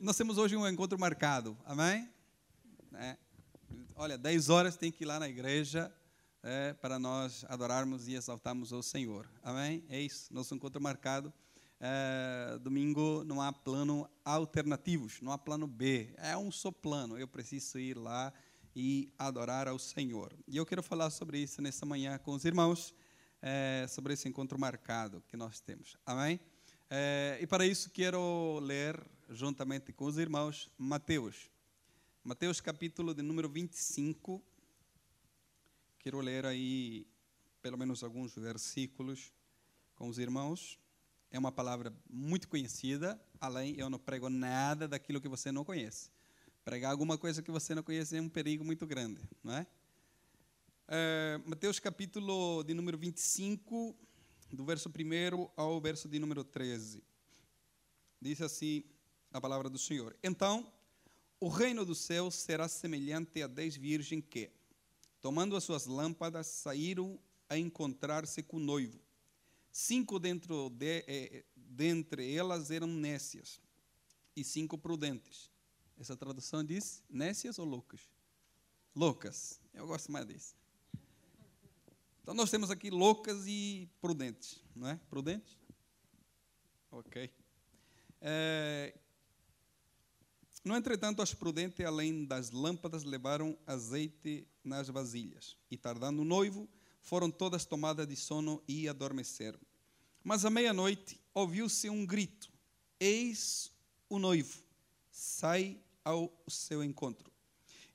nós temos hoje um encontro marcado, amém? É. Olha, 10 horas tem que ir lá na igreja é, para nós adorarmos e exaltarmos o Senhor, amém? É isso, nosso encontro marcado. É, domingo não há plano alternativos, não há plano B, é um só plano. Eu preciso ir lá e adorar ao Senhor. E eu quero falar sobre isso nessa manhã com os irmãos, é, sobre esse encontro marcado que nós temos, amém? É, e para isso quero ler, juntamente com os irmãos, Mateus. Mateus capítulo de número 25. Quero ler aí pelo menos alguns versículos com os irmãos. É uma palavra muito conhecida, além eu não prego nada daquilo que você não conhece. Pregar alguma coisa que você não conhece é um perigo muito grande, não é? é Mateus capítulo de número 25, do verso 1 ao verso de número 13. Diz assim a palavra do Senhor: Então, o reino do céu será semelhante a dez virgens que, tomando as suas lâmpadas, saíram a encontrar-se com o noivo. Cinco dentro de, eh, dentre elas eram nécias e cinco prudentes. Essa tradução diz nécias ou loucas? Loucas. Eu gosto mais disso. Então nós temos aqui loucas e prudentes, não é? Prudentes? Ok. É, no entretanto, as prudentes, além das lâmpadas, levaram azeite nas vasilhas. E tardando o noivo, foram todas tomadas de sono e adormeceram. Mas à meia-noite ouviu-se um grito: Eis o noivo, sai ao seu encontro.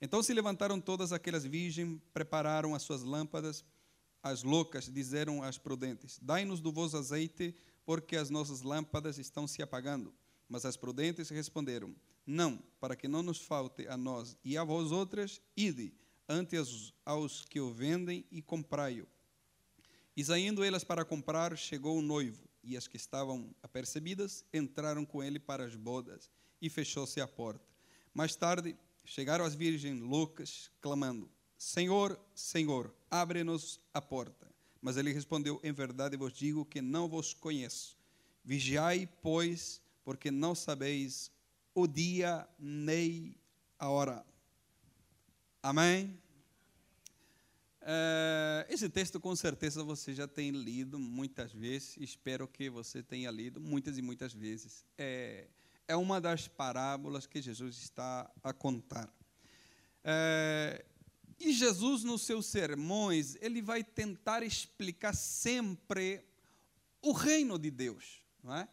Então se levantaram todas aquelas virgens, prepararam as suas lâmpadas as loucas disseram às prudentes: Dai-nos do vosso azeite, porque as nossas lâmpadas estão se apagando. Mas as prudentes responderam: Não, para que não nos falte a nós e a vós outras, ide antes aos que o vendem e comprai-o. E saindo elas para comprar, chegou o noivo, e as que estavam apercebidas entraram com ele para as bodas, e fechou-se a porta. Mais tarde, chegaram as virgens loucas, clamando: Senhor, Senhor, abre-nos a porta. Mas ele respondeu: Em verdade vos digo que não vos conheço. Vigiai, pois, porque não sabeis o dia nem a hora. Amém? É, esse texto com certeza você já tem lido muitas vezes, espero que você tenha lido muitas e muitas vezes. É, é uma das parábolas que Jesus está a contar. É, e Jesus, nos seus sermões, ele vai tentar explicar sempre o reino de Deus. Não é?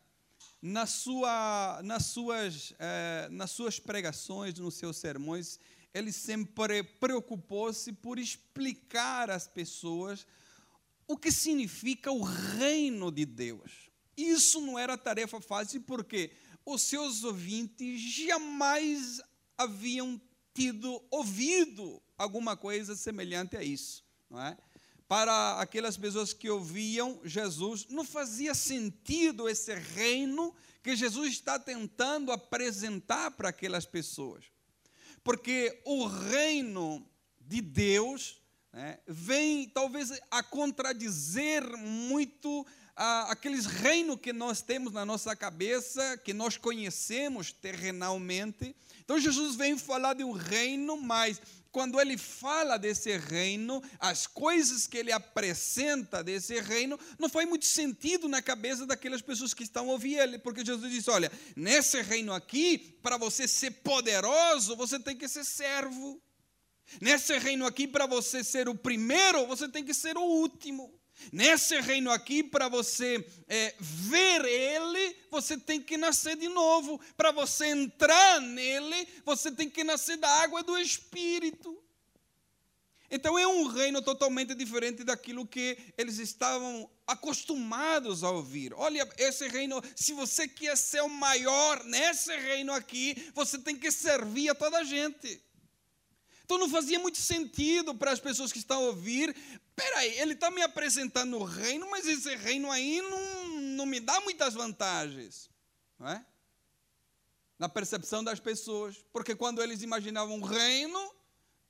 Na sua, nas, suas, eh, nas suas pregações, nos seus sermões, ele sempre preocupou-se por explicar às pessoas o que significa o reino de Deus. Isso não era tarefa fácil, porque os seus ouvintes jamais haviam tido ouvido alguma coisa semelhante a isso. Não é? Para aquelas pessoas que ouviam Jesus, não fazia sentido esse reino que Jesus está tentando apresentar para aquelas pessoas. Porque o reino de Deus né, vem talvez a contradizer muito aqueles reinos que nós temos na nossa cabeça, que nós conhecemos terrenalmente. Então Jesus vem falar de um reino, mas quando ele fala desse reino, as coisas que ele apresenta desse reino, não faz muito sentido na cabeça daquelas pessoas que estão ouvindo ele, porque Jesus disse: olha, nesse reino aqui, para você ser poderoso, você tem que ser servo. Nesse reino aqui, para você ser o primeiro, você tem que ser o último. Nesse reino aqui, para você é, ver ele, você tem que nascer de novo. Para você entrar nele, você tem que nascer da água do Espírito. Então é um reino totalmente diferente daquilo que eles estavam acostumados a ouvir. Olha, esse reino, se você quer ser o maior nesse reino aqui, você tem que servir a toda a gente. Então não fazia muito sentido para as pessoas que estão a ouvir. Peraí, ele está me apresentando o reino, mas esse reino aí não, não me dá muitas vantagens. Não é? Na percepção das pessoas. Porque quando eles imaginavam um reino,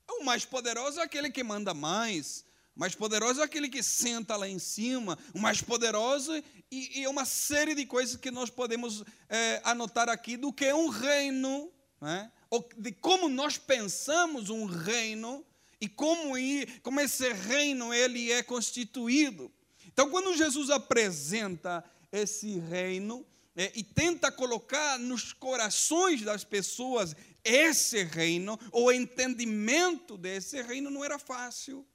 o mais poderoso é aquele que manda mais. O mais poderoso é aquele que senta lá em cima. O mais poderoso e, e uma série de coisas que nós podemos é, anotar aqui do que é um reino, né? De como nós pensamos um reino e como, como esse reino ele é constituído. Então, quando Jesus apresenta esse reino é, e tenta colocar nos corações das pessoas esse reino, o entendimento desse reino não era fácil.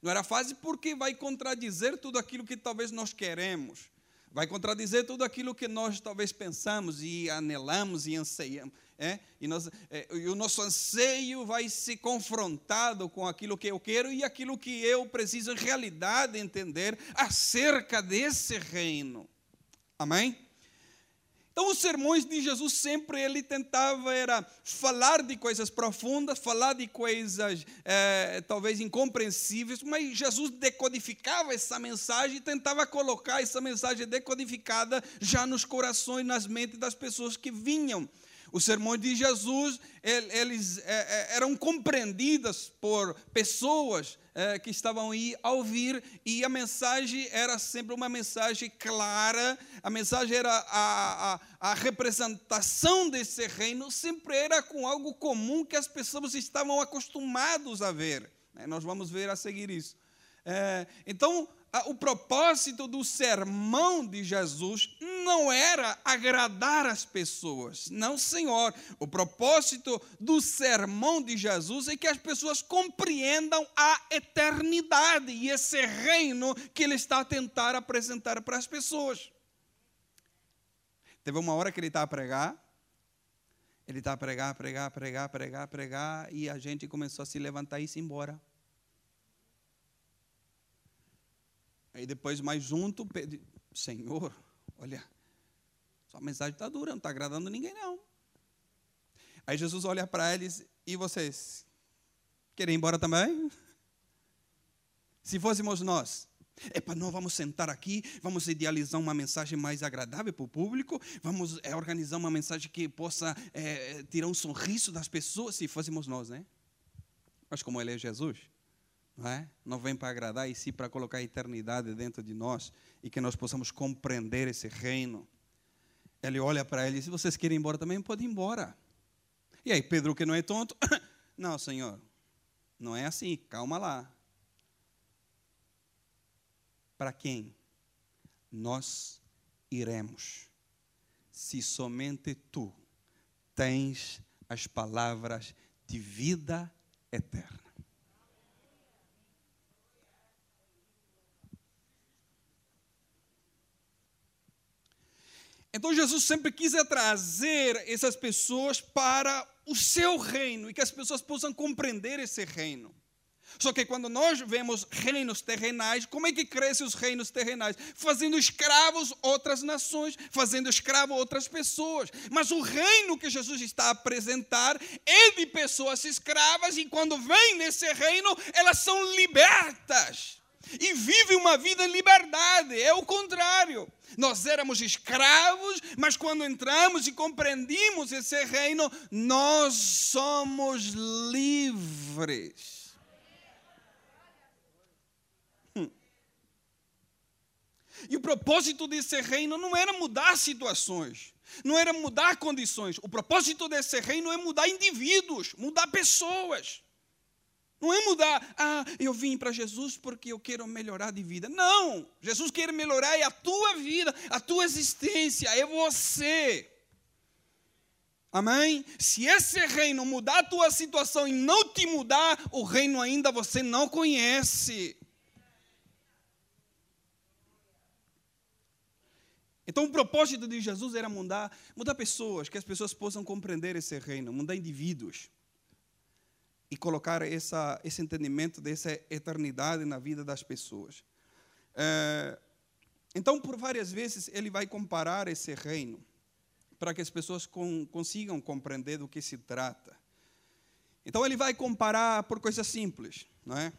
Não era fácil porque vai contradizer tudo aquilo que talvez nós queremos. Vai contradizer tudo aquilo que nós talvez pensamos e anelamos e anseiamos. É? E, nós, é, e o nosso anseio vai ser confrontado com aquilo que eu quero e aquilo que eu preciso em realidade entender acerca desse reino. Amém? Então, os sermões de Jesus sempre ele tentava era falar de coisas profundas, falar de coisas é, talvez incompreensíveis, mas Jesus decodificava essa mensagem e tentava colocar essa mensagem decodificada já nos corações, nas mentes das pessoas que vinham os sermões de Jesus, eles é, é, eram compreendidas por pessoas é, que estavam aí a ouvir, e a mensagem era sempre uma mensagem clara, a mensagem era a, a, a representação desse reino, sempre era com algo comum que as pessoas estavam acostumados a ver. Nós vamos ver a seguir isso. então, o propósito do sermão de Jesus não era agradar as pessoas. Não, Senhor. O propósito do sermão de Jesus é que as pessoas compreendam a eternidade e esse reino que ele está a tentar apresentar para as pessoas. Teve uma hora que ele está a pregar, ele está a pregar, pregar, pregar, pregar, pregar, e a gente começou a se levantar e ir embora. Aí depois, mais junto, Senhor, olha, sua mensagem está dura, não está agradando ninguém, não. Aí Jesus olha para eles, e vocês? Querem ir embora também? Se fôssemos nós, Epa, não vamos sentar aqui, vamos idealizar uma mensagem mais agradável para o público, vamos é, organizar uma mensagem que possa é, tirar um sorriso das pessoas, se fôssemos nós, né? Mas como ele é Jesus, não, é? não vem para agradar, e sim para colocar a eternidade dentro de nós e que nós possamos compreender esse reino. Ele olha para ele e diz: Se vocês querem ir embora também, pode ir embora. E aí, Pedro, que não é tonto, não, Senhor, não é assim, calma lá. Para quem? Nós iremos, se somente tu tens as palavras de vida eterna. Então Jesus sempre quis trazer essas pessoas para o seu reino e que as pessoas possam compreender esse reino. Só que quando nós vemos reinos terrenais, como é que crescem os reinos terrenais? Fazendo escravos outras nações, fazendo escravo outras pessoas. Mas o reino que Jesus está a apresentar é de pessoas escravas e quando vem nesse reino, elas são libertas e vivem uma vida em liberdade. É o contrário. Nós éramos escravos, mas quando entramos e compreendimos esse reino, nós somos livres. Hum. E o propósito desse reino não era mudar situações, não era mudar condições. O propósito desse reino é mudar indivíduos, mudar pessoas. Não é mudar, ah, eu vim para Jesus porque eu quero melhorar de vida. Não! Jesus quer melhorar a tua vida, a tua existência, é você. Amém? Se esse reino mudar a tua situação e não te mudar, o reino ainda você não conhece. Então, o propósito de Jesus era mudar, mudar pessoas, que as pessoas possam compreender esse reino, mudar indivíduos e colocar essa, esse entendimento dessa eternidade na vida das pessoas. É, então, por várias vezes, ele vai comparar esse reino para que as pessoas com, consigam compreender do que se trata. Então, ele vai comparar por coisas simples, não é?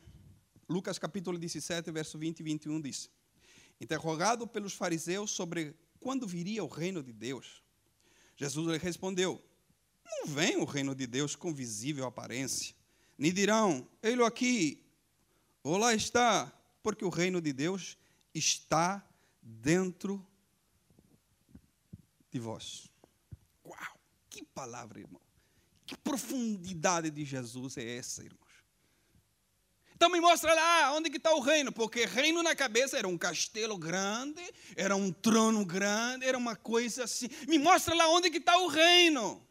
Lucas capítulo 17, verso 20 e 21 diz: Interrogado pelos fariseus sobre quando viria o reino de Deus, Jesus lhe respondeu: Não vem o reino de Deus com visível aparência nem dirão, ele aqui, ou lá está, porque o reino de Deus está dentro de vós. Uau! Que palavra, irmão. Que profundidade de Jesus é essa, irmãos? Então me mostra lá onde que está o reino, porque reino na cabeça era um castelo grande, era um trono grande, era uma coisa assim. Me mostra lá onde que está o reino.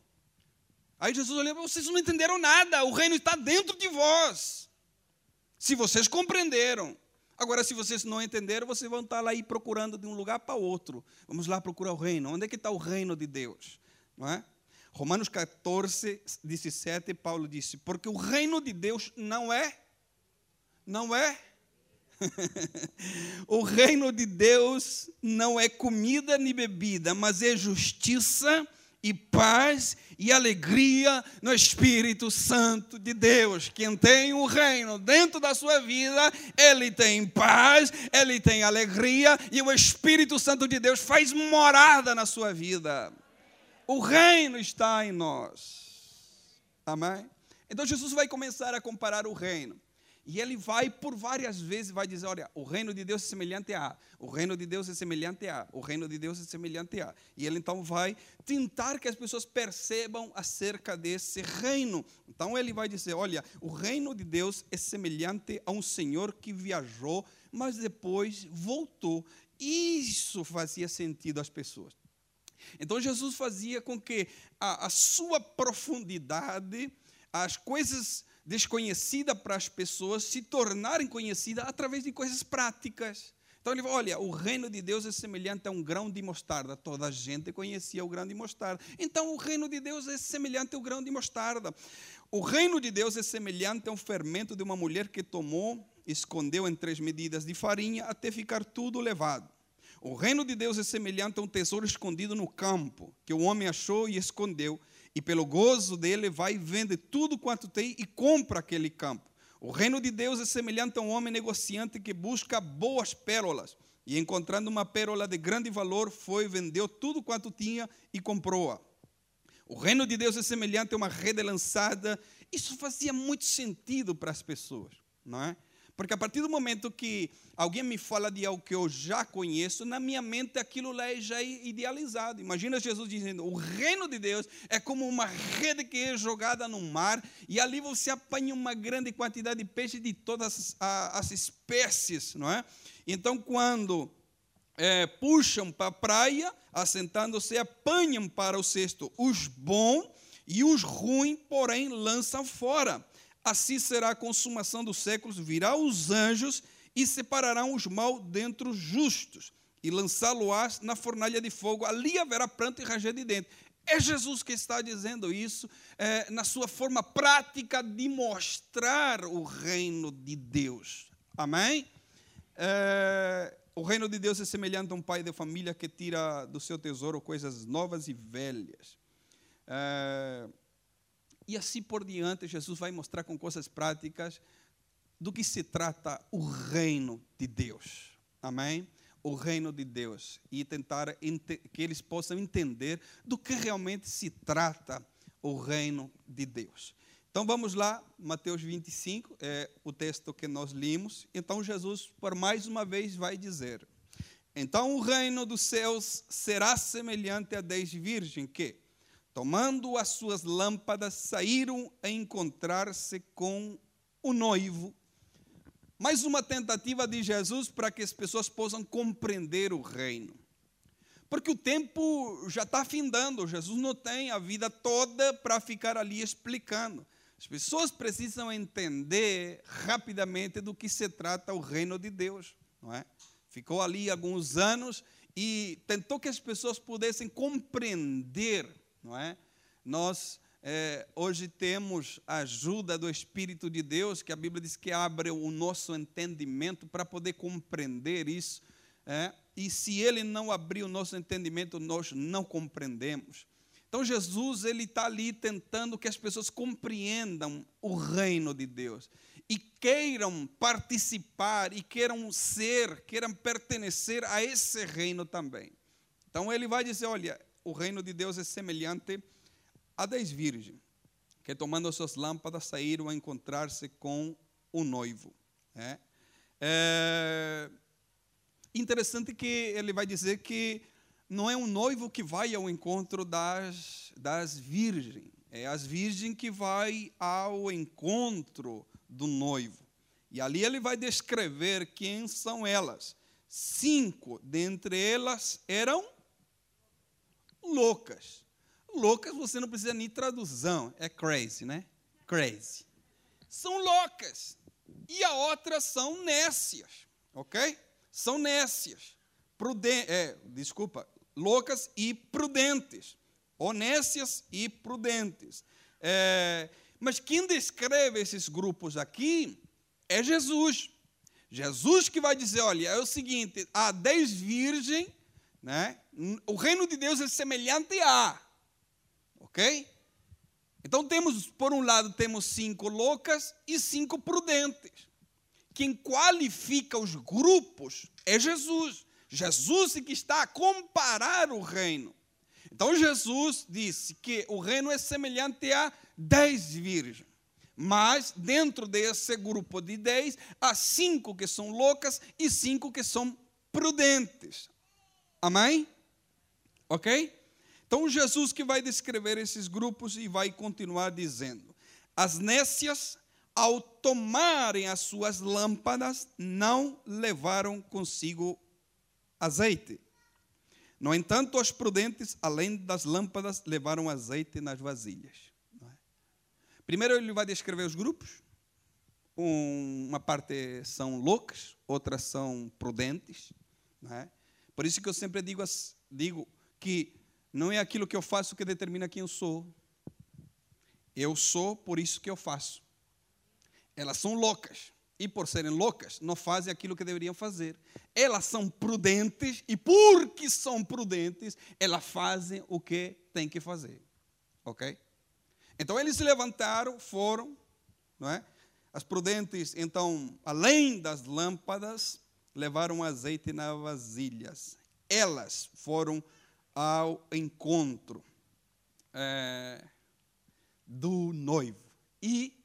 Aí Jesus olhou, vocês não entenderam nada, o reino está dentro de vós. Se vocês compreenderam. Agora, se vocês não entenderam, vocês vão estar lá aí procurando de um lugar para outro. Vamos lá procurar o reino. Onde é que está o reino de Deus? Não é? Romanos 14, 17, Paulo disse: Porque o reino de Deus não é, não é. o reino de Deus não é comida nem bebida, mas é justiça e paz e alegria no Espírito Santo de Deus. Quem tem o reino dentro da sua vida, ele tem paz, ele tem alegria e o Espírito Santo de Deus faz morada na sua vida. O reino está em nós. Amém? Então Jesus vai começar a comparar o reino. E ele vai por várias vezes vai dizer, olha, o reino de Deus é semelhante a, o reino de Deus é semelhante a, o reino de Deus é semelhante a. E ele então vai tentar que as pessoas percebam acerca desse reino. Então ele vai dizer, olha, o reino de Deus é semelhante a um senhor que viajou, mas depois voltou. Isso fazia sentido às pessoas. Então Jesus fazia com que a, a sua profundidade, as coisas desconhecida para as pessoas se tornarem conhecidas através de coisas práticas. Então ele fala, olha, o reino de Deus é semelhante a um grão de mostarda. Toda a gente conhecia o grão de mostarda. Então o reino de Deus é semelhante ao grão de mostarda. O reino de Deus é semelhante a um fermento de uma mulher que tomou, escondeu em três medidas de farinha até ficar tudo levado. O reino de Deus é semelhante a um tesouro escondido no campo, que o homem achou e escondeu e pelo gozo dele vai e vende tudo quanto tem e compra aquele campo. O reino de Deus é semelhante a um homem negociante que busca boas pérolas e encontrando uma pérola de grande valor, foi, vendeu tudo quanto tinha e comprou-a. O reino de Deus é semelhante a uma rede lançada. Isso fazia muito sentido para as pessoas, não é? Porque a partir do momento que alguém me fala de algo que eu já conheço, na minha mente aquilo lá é já idealizado. Imagina Jesus dizendo: o reino de Deus é como uma rede que é jogada no mar e ali você apanha uma grande quantidade de peixes de todas as, as espécies, não é? Então, quando é, puxam para a praia, assentando-se, apanham para o cesto os bons e os ruins, porém, lançam fora. Assim será a consumação dos séculos, virá os anjos e separarão os mal dentre os justos e lançá-lo-ás na fornalha de fogo. Ali haverá pranto e ranger de dente. É Jesus que está dizendo isso é, na sua forma prática de mostrar o reino de Deus. Amém? É, o reino de Deus é semelhante a um pai de família que tira do seu tesouro coisas novas e velhas. É, e assim por diante, Jesus vai mostrar com coisas práticas do que se trata o reino de Deus. Amém? O reino de Deus. E tentar que eles possam entender do que realmente se trata o reino de Deus. Então vamos lá, Mateus 25, é o texto que nós limos. Então Jesus, por mais uma vez, vai dizer: Então o reino dos céus será semelhante a dez virgens que, tomando as suas lâmpadas, saíram a encontrar-se com o noivo. Mais uma tentativa de Jesus para que as pessoas possam compreender o reino. Porque o tempo já está findando, Jesus não tem a vida toda para ficar ali explicando. As pessoas precisam entender rapidamente do que se trata o reino de Deus, não é? Ficou ali alguns anos e tentou que as pessoas pudessem compreender não é? Nós é, hoje temos a ajuda do Espírito de Deus, que a Bíblia diz que abre o nosso entendimento para poder compreender isso. É? E se Ele não abrir o nosso entendimento, nós não compreendemos. Então Jesus ele está ali tentando que as pessoas compreendam o reino de Deus e queiram participar e queiram ser, queiram pertencer a esse reino também. Então ele vai dizer, olha, o reino de Deus é semelhante a dez virgens, que tomando suas lâmpadas saíram a encontrar-se com o noivo. É? É, Interessante que ele vai dizer que não é um noivo que vai ao encontro das, das virgens, é as virgens que vai ao encontro do noivo. E ali ele vai descrever quem são elas. Cinco dentre elas eram loucas. Loucas você não precisa nem tradução, é crazy, né? Crazy. São loucas. E a outra são nécias, ok? São nécias. Pruden é, desculpa, loucas e prudentes. Honestas e prudentes. É, mas quem descreve esses grupos aqui é Jesus. Jesus que vai dizer, olha, é o seguinte, há dez virgens, né? O reino de Deus é semelhante a, ok? Então temos, por um lado, temos cinco loucas e cinco prudentes. Quem qualifica os grupos é Jesus. Jesus que está a comparar o reino. Então Jesus disse que o reino é semelhante a dez virgens. Mas dentro desse grupo de dez, há cinco que são loucas e cinco que são prudentes. Amém? Ok? Então Jesus que vai descrever esses grupos e vai continuar dizendo: as nécias, ao tomarem as suas lâmpadas, não levaram consigo azeite. No entanto, os prudentes, além das lâmpadas, levaram azeite nas vasilhas. É? Primeiro, ele vai descrever os grupos. uma parte são loucas, outras são prudentes. É? Por isso que eu sempre digo, digo que não é aquilo que eu faço que determina quem eu sou. Eu sou por isso que eu faço. Elas são loucas e por serem loucas, não fazem aquilo que deveriam fazer. Elas são prudentes e porque são prudentes, elas fazem o que têm que fazer. Ok? Então eles se levantaram, foram, não é? As prudentes, então, além das lâmpadas, levaram azeite nas vasilhas. Elas foram ao encontro é, do noivo. E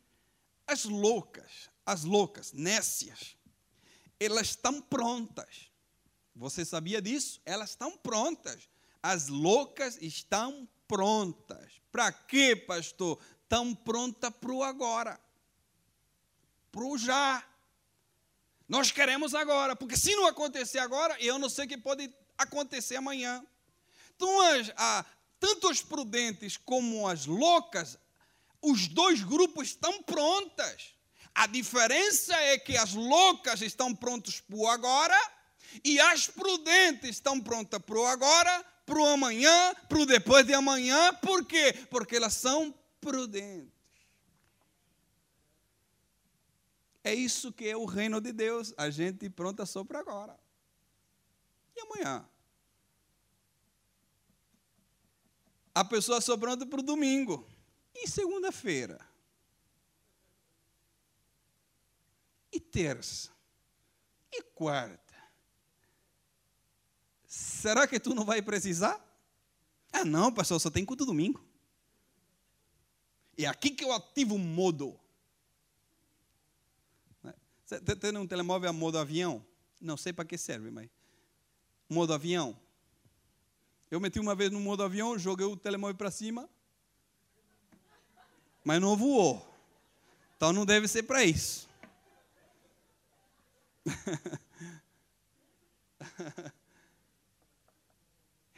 as loucas, as loucas, nécias, elas estão prontas. Você sabia disso? Elas estão prontas. As loucas estão prontas. Para quê, pastor? Estão prontas para o agora. Para o já. Nós queremos agora, porque se não acontecer agora, eu não sei o que pode acontecer amanhã. Então, tanto as prudentes como as loucas, os dois grupos estão prontas. A diferença é que as loucas estão prontas para o agora e as prudentes estão prontas para o agora, para o amanhã, para o depois de amanhã. Por quê? Porque elas são prudentes. É isso que é o reino de Deus. A gente pronta só para agora. E amanhã? A pessoa pronta para o domingo. E segunda-feira? e terça e quarta. Será que tu não vai precisar? Ah, não, pastor, só tem culto domingo. É aqui que eu ativo o modo. Você tem um telemóvel a modo avião? Não sei para que serve, mas. Modo avião. Eu meti uma vez no modo avião, joguei o telemóvel para cima, mas não voou. Então não deve ser para isso.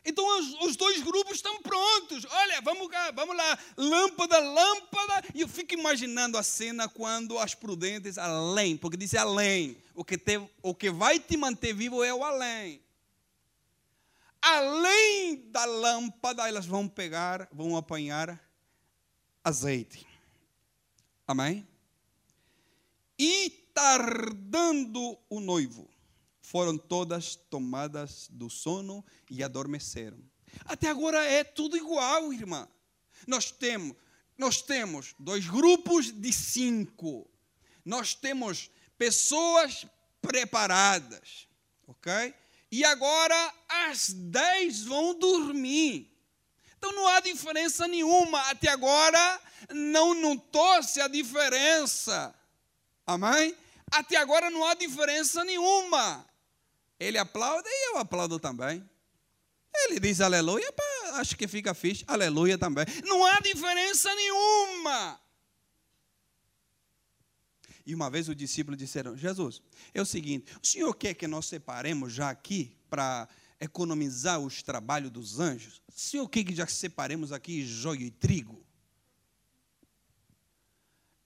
Então os, dois grupos estão prontos. Olha, vamos, vamos lá, lâmpada, lâmpada. E eu fico imaginando a cena quando as prudentes, além, porque diz além. O que, te, o que vai te manter vivo é o além. Além da lâmpada, elas vão pegar, vão apanhar azeite. Amém? E tardando o noivo, foram todas tomadas do sono e adormeceram. Até agora é tudo igual, irmã. Nós temos, nós temos dois grupos de cinco. Nós temos pessoas preparadas, ok? E agora as dez vão dormir. Então não há diferença nenhuma. Até agora não notou-se a diferença. Amém? até agora não há diferença nenhuma. Ele aplaude e eu aplaudo também. Ele diz aleluia, acho que fica fixe, aleluia também. Não há diferença nenhuma. E uma vez os discípulos disseram: Jesus, é o seguinte, o senhor quer que nós separemos já aqui para economizar os trabalhos dos anjos? O senhor quer que já separemos aqui joio e trigo?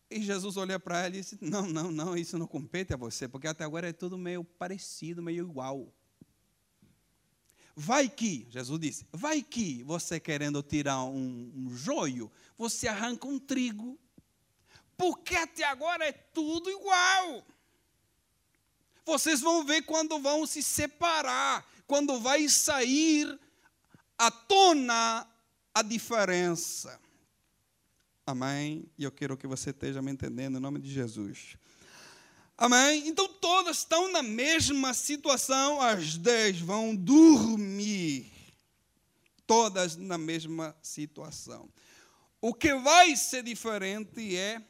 E Jesus olhou para ele e disse: Não, não, não, isso não compete a você, porque até agora é tudo meio parecido, meio igual. Vai que, Jesus disse, vai que você querendo tirar um, um joio, você arranca um trigo. Porque até agora é tudo igual. Vocês vão ver quando vão se separar, quando vai sair à tona a diferença. Amém? E eu quero que você esteja me entendendo em nome de Jesus. Amém? Então todas estão na mesma situação, as dez vão dormir. Todas na mesma situação. O que vai ser diferente é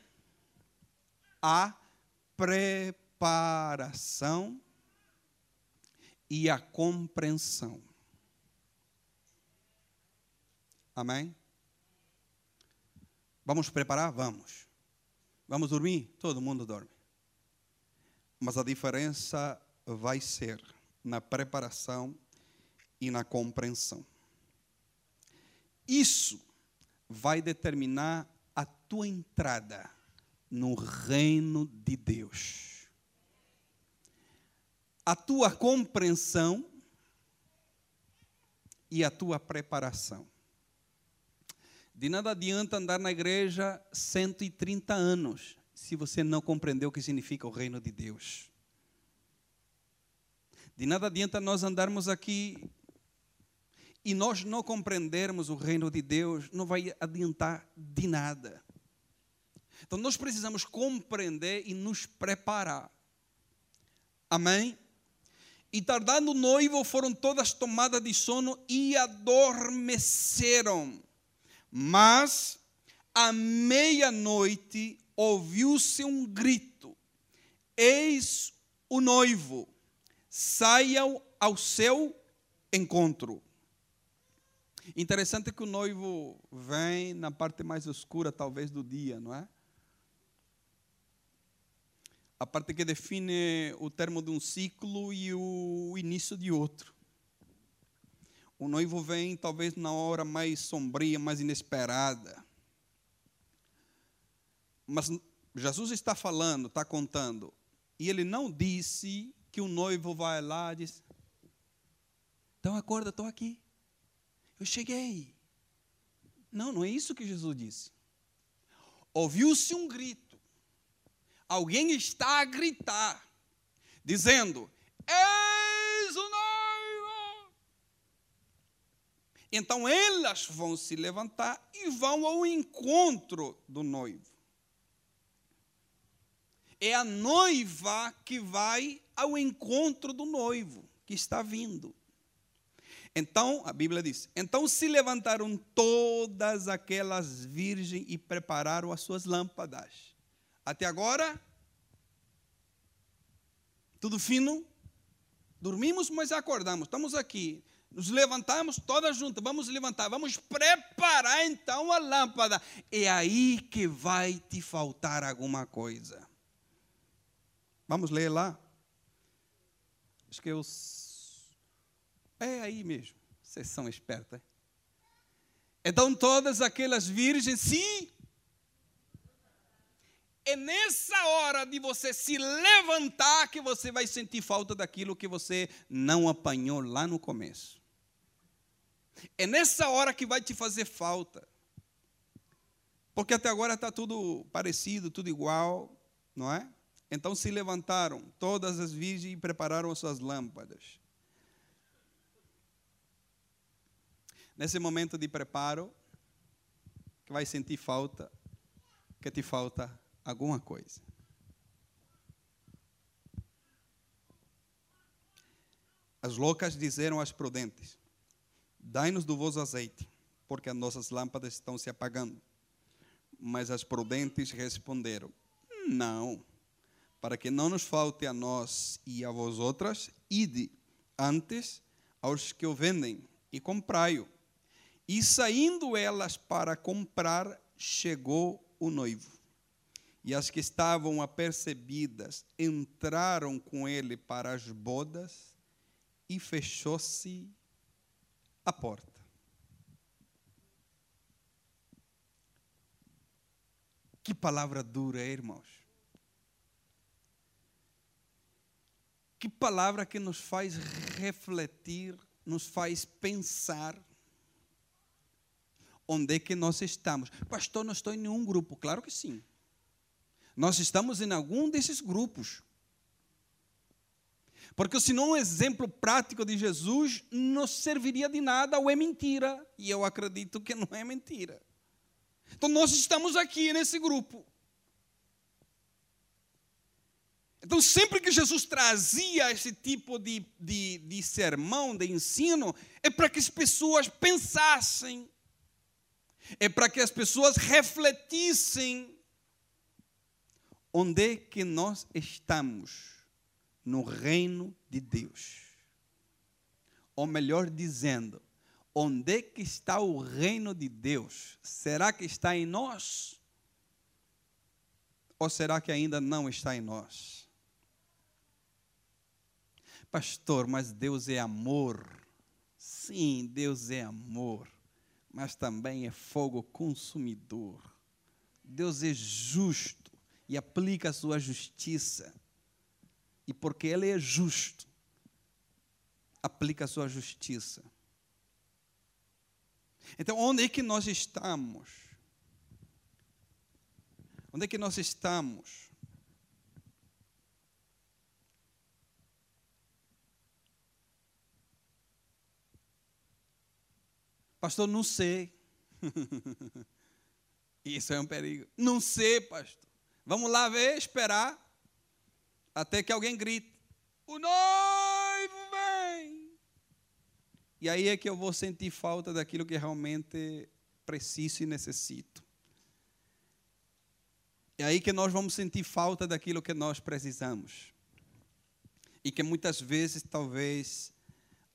a preparação e a compreensão. Amém? Vamos preparar? Vamos. Vamos dormir? Todo mundo dorme. Mas a diferença vai ser na preparação e na compreensão. Isso vai determinar a tua entrada no reino de Deus. A tua compreensão e a tua preparação. De nada adianta andar na igreja 130 anos se você não compreendeu o que significa o reino de Deus. De nada adianta nós andarmos aqui e nós não compreendermos o reino de Deus, não vai adiantar de nada. Então nós precisamos compreender e nos preparar. Amém? E tardando o noivo, foram todas tomadas de sono e adormeceram. Mas, à meia-noite, ouviu-se um grito: Eis o noivo, saiam ao seu encontro. Interessante que o noivo vem na parte mais escura, talvez, do dia, não é? A parte que define o termo de um ciclo e o início de outro. O noivo vem talvez na hora mais sombria, mais inesperada. Mas Jesus está falando, está contando, e ele não disse que o noivo vai lá e diz: Então acorda, estou aqui. Eu cheguei. Não, não é isso que Jesus disse. Ouviu-se um grito. Alguém está a gritar, dizendo: Eis o noivo então elas vão se levantar e vão ao encontro do noivo. É a noiva que vai ao encontro do noivo que está vindo. Então, a Bíblia diz: então se levantaram todas aquelas virgens e prepararam as suas lâmpadas. Até agora, tudo fino. Dormimos, mas acordamos. Estamos aqui nos levantamos todas juntas, vamos levantar, vamos preparar então a lâmpada. É aí que vai te faltar alguma coisa. Vamos ler lá. Acho que os. É aí mesmo. Vocês são espertas. Então todas aquelas virgens se. É nessa hora de você se levantar que você vai sentir falta daquilo que você não apanhou lá no começo. É nessa hora que vai te fazer falta. Porque até agora está tudo parecido, tudo igual, não é? Então se levantaram todas as virgens e prepararam as suas lâmpadas. Nesse momento de preparo, que vai sentir falta, que te falta alguma coisa. As loucas disseram às prudentes: Dai-nos do vosso azeite, porque as nossas lâmpadas estão se apagando. Mas as prudentes responderam: Não, para que não nos falte a nós e a vós outras, ide, Antes, aos que o vendem, e comprai-o. E saindo elas para comprar, chegou o noivo. E as que estavam apercebidas entraram com ele para as bodas e fechou-se a porta. Que palavra dura, irmãos. Que palavra que nos faz refletir, nos faz pensar onde é que nós estamos. Pastor, não estou em nenhum grupo. Claro que sim. Nós estamos em algum desses grupos. Porque senão um exemplo prático de Jesus não serviria de nada ou é mentira. E eu acredito que não é mentira. Então nós estamos aqui nesse grupo. Então, sempre que Jesus trazia esse tipo de, de, de sermão, de ensino, é para que as pessoas pensassem, é para que as pessoas refletissem onde é que nós estamos no reino de Deus. Ou melhor dizendo, onde é que está o reino de Deus? Será que está em nós? Ou será que ainda não está em nós? Pastor, mas Deus é amor. Sim, Deus é amor, mas também é fogo consumidor. Deus é justo e aplica a sua justiça. E porque Ele é justo, aplica a sua justiça. Então, onde é que nós estamos? Onde é que nós estamos? Pastor, não sei. Isso é um perigo. Não sei, pastor. Vamos lá ver, esperar, até que alguém grite: O noivo vem! E aí é que eu vou sentir falta daquilo que realmente preciso e necessito. É aí que nós vamos sentir falta daquilo que nós precisamos. E que muitas vezes, talvez,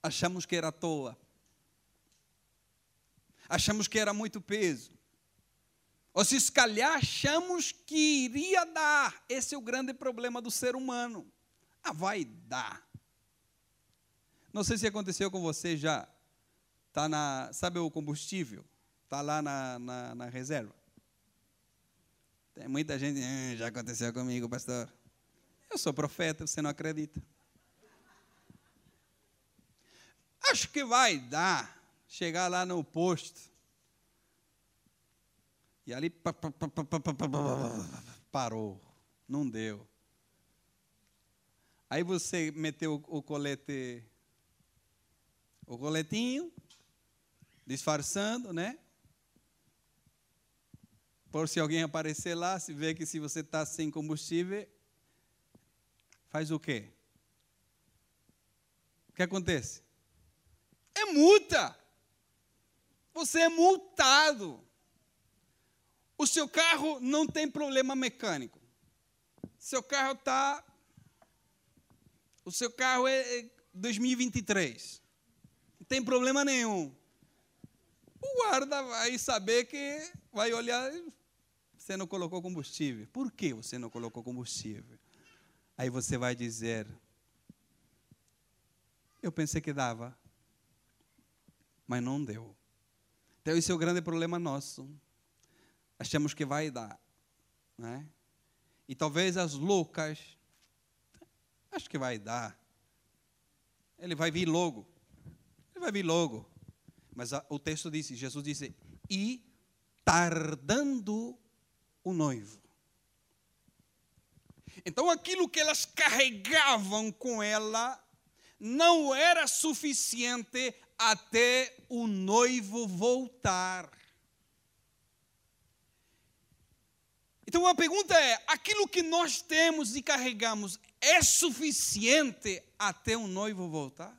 achamos que era à toa. Achamos que era muito peso. Ou se calhar achamos que iria dar. Esse é o grande problema do ser humano. Ah, vai dar. Não sei se aconteceu com você já. Tá na, sabe o combustível? Está lá na, na, na, reserva. Tem muita gente, ah, já aconteceu comigo, pastor. Eu sou profeta, você não acredita. Acho que vai dar. Chegar lá no posto. E ali parou. Não deu. Aí você meteu o colete o coletinho, disfarçando, né? Por se alguém aparecer lá, se vê que se você está sem combustível, faz o quê? O que acontece? É multa. Você é multado. O seu carro não tem problema mecânico. Seu carro está. O seu carro é 2023 tem problema nenhum. O guarda vai saber que vai olhar, você não colocou combustível. Por que você não colocou combustível? Aí você vai dizer, eu pensei que dava, mas não deu. Então esse é o grande problema nosso. Achamos que vai dar, né? E talvez as loucas, acho que vai dar. Ele vai vir logo. Ele vai vir logo. Mas a, o texto diz, Jesus disse, e tardando o noivo. Então aquilo que elas carregavam com ela não era suficiente até o noivo voltar. Então a pergunta é: aquilo que nós temos e carregamos é suficiente até o noivo voltar?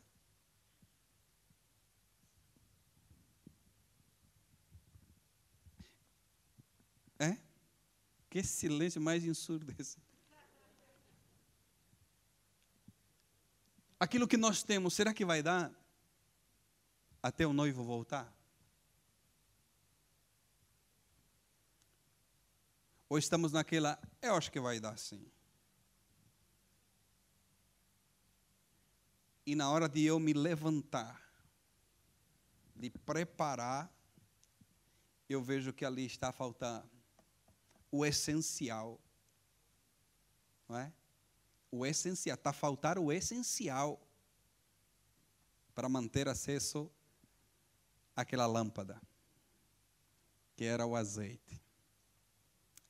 É? Que silêncio mais ensurdecedor. aquilo que nós temos, será que vai dar até o noivo voltar? Ou estamos naquela, eu acho que vai dar sim. E na hora de eu me levantar, de preparar, eu vejo que ali está faltando o essencial. Não é? O essencial, está a faltar o essencial para manter acesso àquela lâmpada, que era o azeite.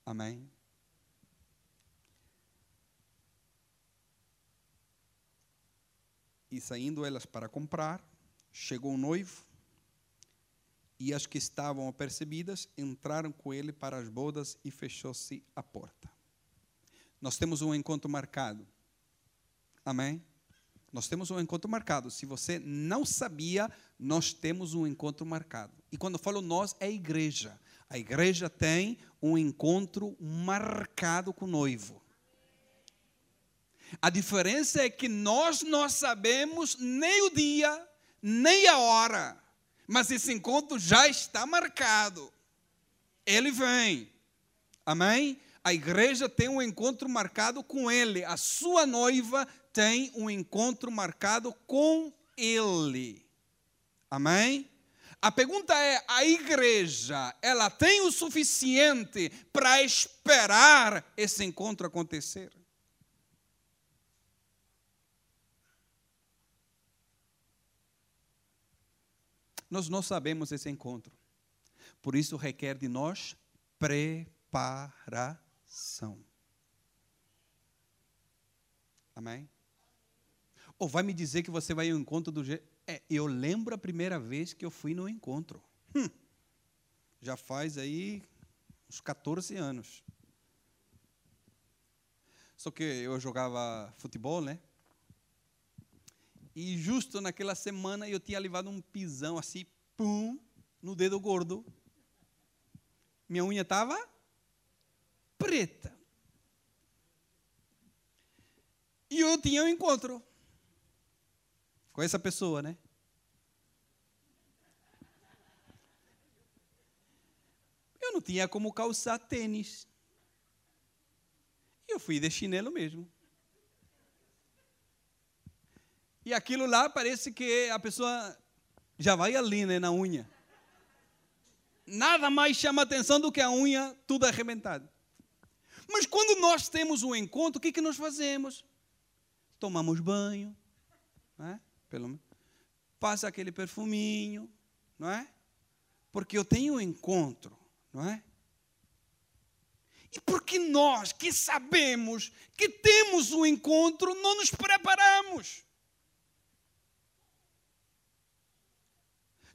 Amém? E saindo elas para comprar, chegou o noivo, e as que estavam apercebidas entraram com ele para as bodas e fechou-se a porta. Nós temos um encontro marcado. Amém? Nós temos um encontro marcado. Se você não sabia, nós temos um encontro marcado. E quando eu falo nós, é a igreja. A igreja tem um encontro marcado com o noivo. A diferença é que nós não sabemos nem o dia, nem a hora, mas esse encontro já está marcado. Ele vem. Amém? A igreja tem um encontro marcado com ele, a sua noiva tem um encontro marcado com ele. Amém? A pergunta é: a igreja, ela tem o suficiente para esperar esse encontro acontecer? Nós não sabemos esse encontro. Por isso requer de nós preparação. Amém? Ou vai me dizer que você vai ao encontro do jeito. É, eu lembro a primeira vez que eu fui no encontro. Hum, já faz aí uns 14 anos. Só que eu jogava futebol, né? E justo naquela semana eu tinha levado um pisão assim, pum, no dedo gordo. Minha unha estava preta. E eu tinha um encontro com essa pessoa, né? Eu não tinha como calçar tênis. Eu fui de chinelo mesmo. E aquilo lá parece que a pessoa já vai ali, né, na unha. Nada mais chama atenção do que a unha tudo arrebentado. Mas quando nós temos um encontro, o que, que nós fazemos? Tomamos banho, não é? Pelo. Passa aquele perfuminho, não é? Porque eu tenho um encontro, não é? E porque nós que sabemos que temos um encontro, não nos preparamos.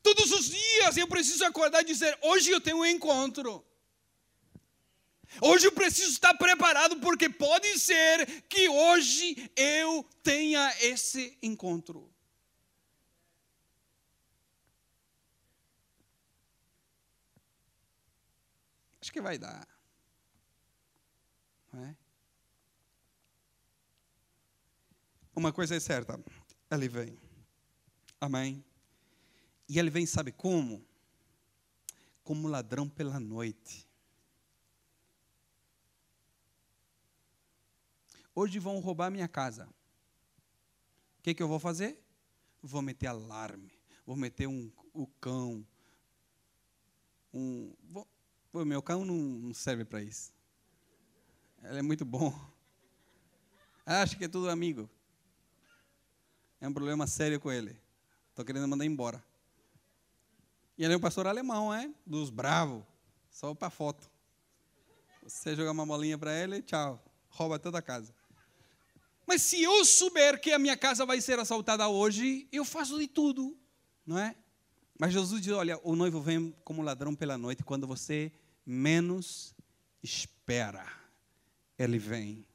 Todos os dias eu preciso acordar e dizer: hoje eu tenho um encontro. Hoje eu preciso estar preparado, porque pode ser que hoje eu tenha esse encontro. Acho que vai dar. Não é? Uma coisa é certa, ele vem. Amém. E ele vem, sabe como? Como ladrão pela noite. Hoje vão roubar minha casa. O que, que eu vou fazer? Vou meter alarme. Vou meter um, o cão. Um, vou, o meu cão não, não serve para isso. Ele é muito bom. Acho que é tudo amigo. É um problema sério com ele. Estou querendo mandar embora. E ele é um pastor alemão, é? Dos bravos. Só para foto. Você jogar uma bolinha para ele, tchau. Rouba toda a casa. Mas se eu souber que a minha casa vai ser assaltada hoje, eu faço de tudo, não é? Mas Jesus diz: olha, o noivo vem como ladrão pela noite, quando você menos espera, ele vem.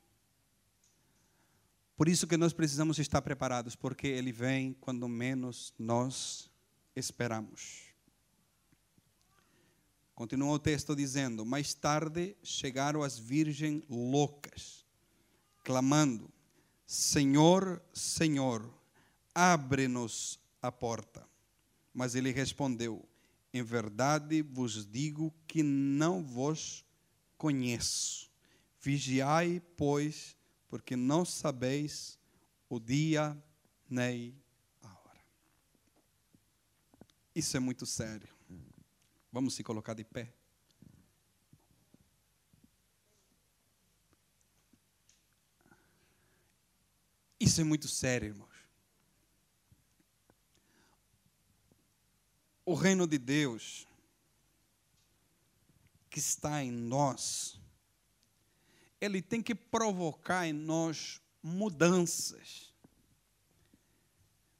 Por isso que nós precisamos estar preparados, porque ele vem quando menos nós esperamos. Continua o texto dizendo: Mais tarde chegaram as virgens loucas, clamando: Senhor, Senhor, abre-nos a porta. Mas ele respondeu: Em verdade vos digo que não vos conheço. Vigiai, pois, porque não sabeis o dia nem a hora. Isso é muito sério. Vamos se colocar de pé. Isso é muito sério, irmãos. O reino de Deus que está em nós, ele tem que provocar em nós mudanças.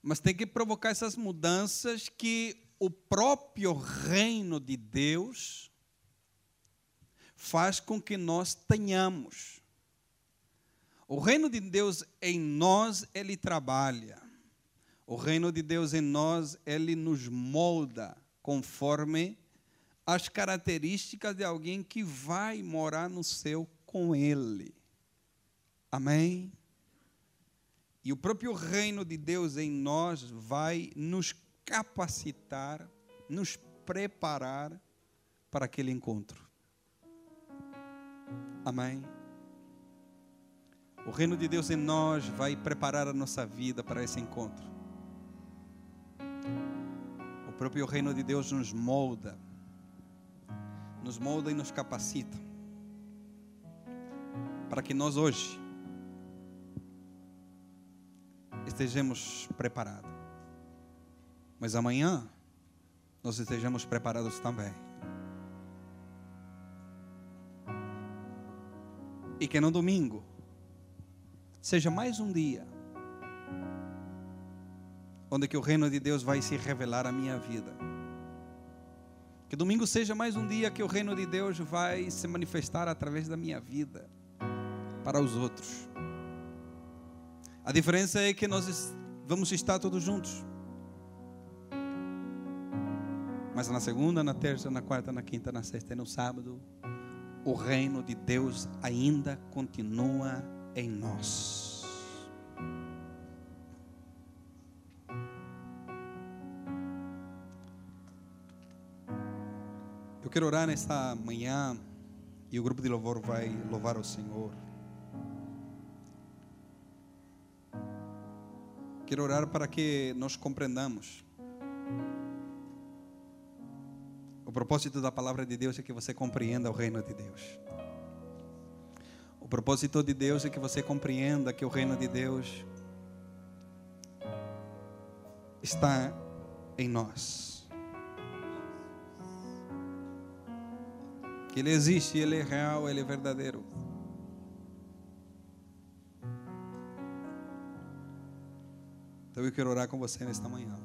Mas tem que provocar essas mudanças que o próprio reino de Deus faz com que nós tenhamos. O reino de Deus em nós, ele trabalha. O reino de Deus em nós, ele nos molda conforme as características de alguém que vai morar no céu com ele. Amém? E o próprio reino de Deus em nós vai nos capacitar, nos preparar para aquele encontro. Amém? O reino de Deus em nós vai preparar a nossa vida para esse encontro. Próprio reino de Deus nos molda, nos molda e nos capacita para que nós hoje estejamos preparados. Mas amanhã nós estejamos preparados também. E que no domingo seja mais um dia onde que o reino de Deus vai se revelar à minha vida. Que domingo seja mais um dia que o reino de Deus vai se manifestar através da minha vida para os outros. A diferença é que nós vamos estar todos juntos. Mas na segunda, na terça, na quarta, na quinta, na sexta e no sábado, o reino de Deus ainda continua em nós. Eu quero orar nesta manhã e o grupo de louvor vai louvar o Senhor. Quero orar para que nós compreendamos. O propósito da palavra de Deus é que você compreenda o reino de Deus. O propósito de Deus é que você compreenda que o reino de Deus está em nós. Que Ele existe, Ele é real, Ele é verdadeiro. Então eu quero orar com você nesta manhã.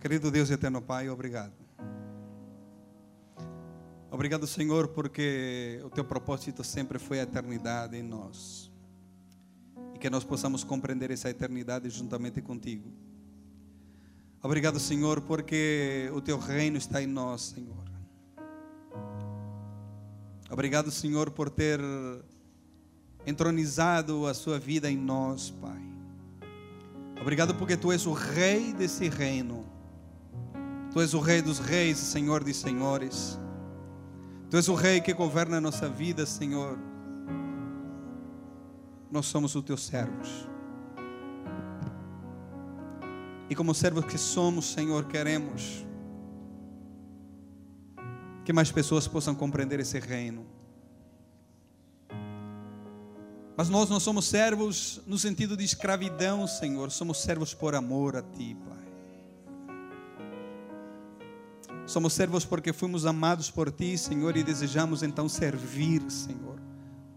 Querido Deus eterno Pai, obrigado. Obrigado, Senhor, porque o teu propósito sempre foi a eternidade em nós. E que nós possamos compreender essa eternidade juntamente contigo. Obrigado, Senhor, porque o teu reino está em nós, Senhor. Obrigado, Senhor, por ter entronizado a sua vida em nós, Pai. Obrigado porque tu és o rei desse reino. Tu és o rei dos reis, Senhor dos senhores. Tu és o rei que governa a nossa vida, Senhor. Nós somos os teus servos. Como servos que somos, Senhor, queremos que mais pessoas possam compreender esse reino. Mas nós não somos servos no sentido de escravidão, Senhor. Somos servos por amor a Ti, Pai. Somos servos porque fomos amados por Ti, Senhor, e desejamos então servir, Senhor,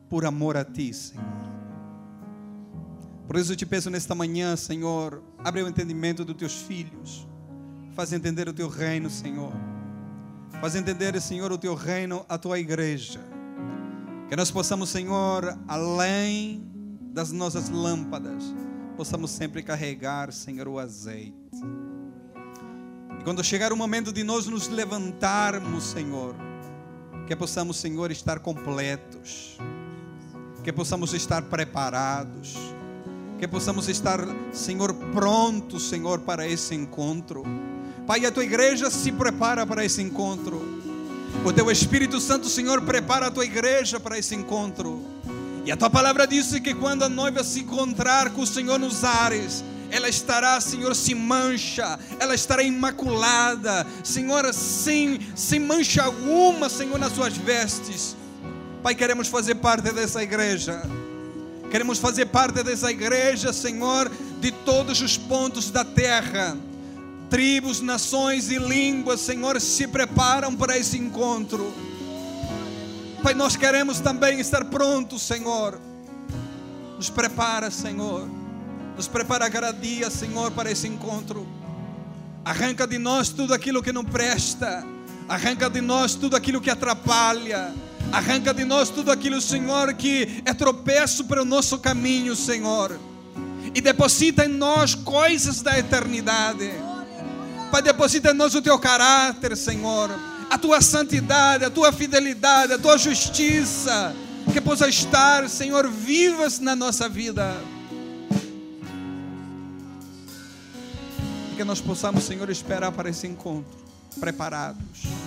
por amor a Ti, Senhor. Por isso eu te peço nesta manhã, Senhor, abre o entendimento dos Teus filhos. Faz entender o Teu reino, Senhor. Faz entender, Senhor, o Teu reino, a Tua igreja. Que nós possamos, Senhor, além das nossas lâmpadas, possamos sempre carregar, Senhor, o azeite. E quando chegar o momento de nós nos levantarmos, Senhor, que possamos, Senhor, estar completos. que possamos estar preparados, que possamos estar, Senhor, prontos, Senhor, para esse encontro. Pai, a tua igreja se prepara para esse encontro. O teu Espírito Santo, Senhor, prepara a tua igreja para esse encontro. E a tua palavra diz que quando a noiva se encontrar com o Senhor nos ares, ela estará, Senhor, sem mancha, ela estará imaculada, Senhor, sem, sem mancha alguma, Senhor, nas suas vestes. Pai, queremos fazer parte dessa igreja. Queremos fazer parte dessa igreja, Senhor, de todos os pontos da terra. Tribos, nações e línguas, Senhor, se preparam para esse encontro. Pai, nós queremos também estar prontos, Senhor. Nos prepara, Senhor. Nos prepara cada dia, Senhor, para esse encontro. Arranca de nós tudo aquilo que não presta. Arranca de nós tudo aquilo que atrapalha. Arranca de nós tudo aquilo, Senhor, que é tropeço para o nosso caminho, Senhor. E deposita em nós coisas da eternidade. Pai, deposita em nós o teu caráter, Senhor. A tua santidade, a tua fidelidade, a tua justiça. Que possa estar, Senhor, vivas na nossa vida. Que nós possamos, Senhor, esperar para esse encontro, preparados.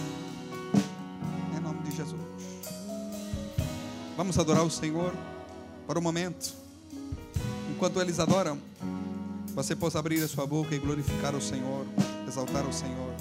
Vamos adorar o Senhor por um momento. Enquanto eles adoram, você possa abrir a sua boca e glorificar o Senhor, exaltar o Senhor.